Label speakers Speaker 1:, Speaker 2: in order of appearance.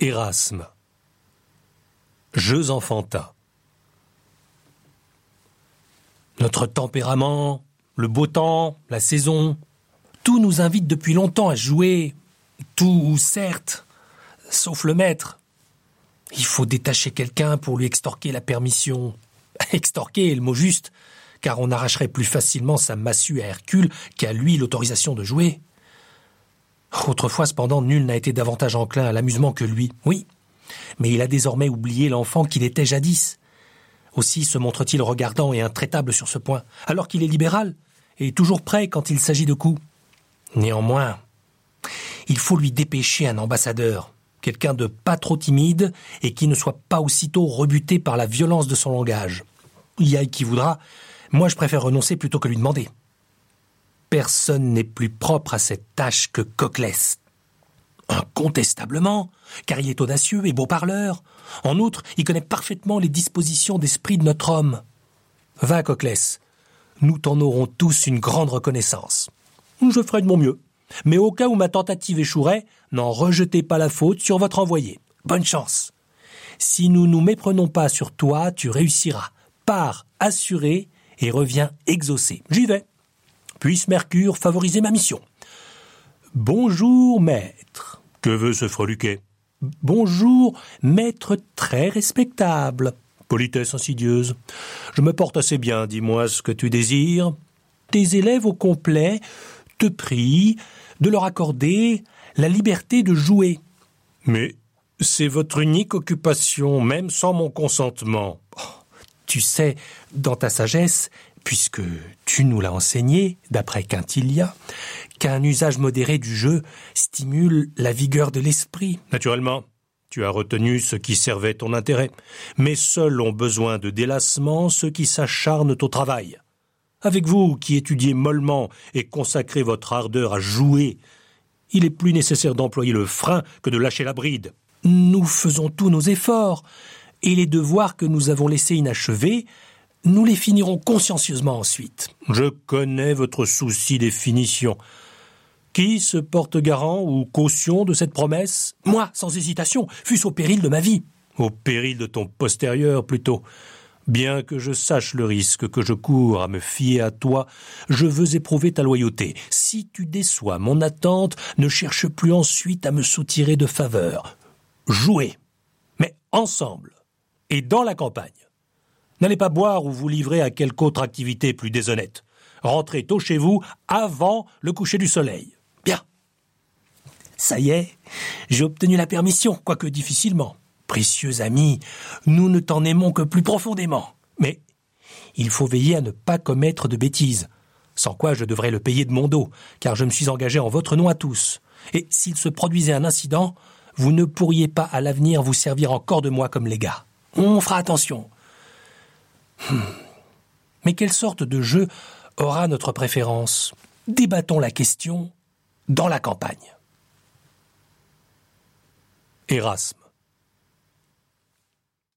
Speaker 1: Erasme. Jeux enfantins. Notre tempérament, le beau temps, la saison, tout nous invite depuis longtemps à jouer. Tout, certes, sauf le maître. Il faut détacher quelqu'un pour lui extorquer la permission. Extorquer est le mot juste, car on arracherait plus facilement sa massue à Hercule qu'à lui l'autorisation de jouer. Autrefois, cependant, nul n'a été davantage enclin à l'amusement que lui. Oui, mais il a désormais oublié l'enfant qu'il était jadis. Aussi se montre-t-il regardant et intraitable sur ce point, alors qu'il est libéral et toujours prêt quand il s'agit de coups. Néanmoins, il faut lui dépêcher un ambassadeur, quelqu'un de pas trop timide et qui ne soit pas aussitôt rebuté par la violence de son langage. Il y a qui voudra, moi je préfère renoncer plutôt que lui demander. Personne n'est plus propre à cette tâche que Coclès. Incontestablement, car il est audacieux et beau parleur. En outre, il connaît parfaitement les dispositions d'esprit de notre homme. Va, Coclès, nous t'en aurons tous une grande reconnaissance. Je ferai de mon mieux. Mais au cas où ma tentative échouerait, n'en rejetez pas la faute sur votre envoyé. Bonne chance. Si nous nous méprenons pas sur toi, tu réussiras. Pars assuré et reviens exaucé. J'y vais. Puisse Mercure favoriser ma mission. Bonjour, maître.
Speaker 2: Que veut ce freluquet?
Speaker 1: Bonjour, maître très respectable.
Speaker 2: Politesse insidieuse. Je me porte assez bien, dis-moi ce que tu désires.
Speaker 1: Tes élèves au complet te prient de leur accorder la liberté de jouer.
Speaker 2: Mais c'est votre unique occupation, même sans mon consentement.
Speaker 1: Oh, tu sais, dans ta sagesse, puisque tu nous l'as enseigné, d'après Quintilia, qu'un usage modéré du jeu stimule la vigueur de l'esprit.
Speaker 2: Naturellement, tu as retenu ce qui servait ton intérêt, mais seuls ont besoin de délassement ceux qui s'acharnent au travail. Avec vous qui étudiez mollement et consacrez votre ardeur à jouer, il est plus nécessaire d'employer le frein que de lâcher la bride.
Speaker 1: Nous faisons tous nos efforts, et les devoirs que nous avons laissés inachevés nous les finirons consciencieusement ensuite.
Speaker 2: Je connais votre souci des finitions. Qui se porte garant ou caution de cette promesse?
Speaker 1: Moi, sans hésitation, fût-ce au péril de ma vie.
Speaker 2: Au péril de ton postérieur, plutôt. Bien que je sache le risque que je cours à me fier à toi, je veux éprouver ta loyauté. Si tu déçois mon attente, ne cherche plus ensuite à me soutirer de faveur. Jouez, mais ensemble, et dans la campagne. N'allez pas boire ou vous livrer à quelque autre activité plus déshonnête. Rentrez tôt chez vous avant le coucher du soleil.
Speaker 1: Bien. Ça y est, j'ai obtenu la permission, quoique difficilement. Précieux ami, nous ne t'en aimons que plus profondément. Mais il faut veiller à ne pas commettre de bêtises, sans quoi je devrais le payer de mon dos, car je me suis engagé en votre nom à tous. Et s'il se produisait un incident, vous ne pourriez pas à l'avenir vous servir encore de moi comme légat. On fera attention. Hmm. Mais quelle sorte de jeu aura notre préférence? Débattons la question dans la campagne.
Speaker 2: Erasme.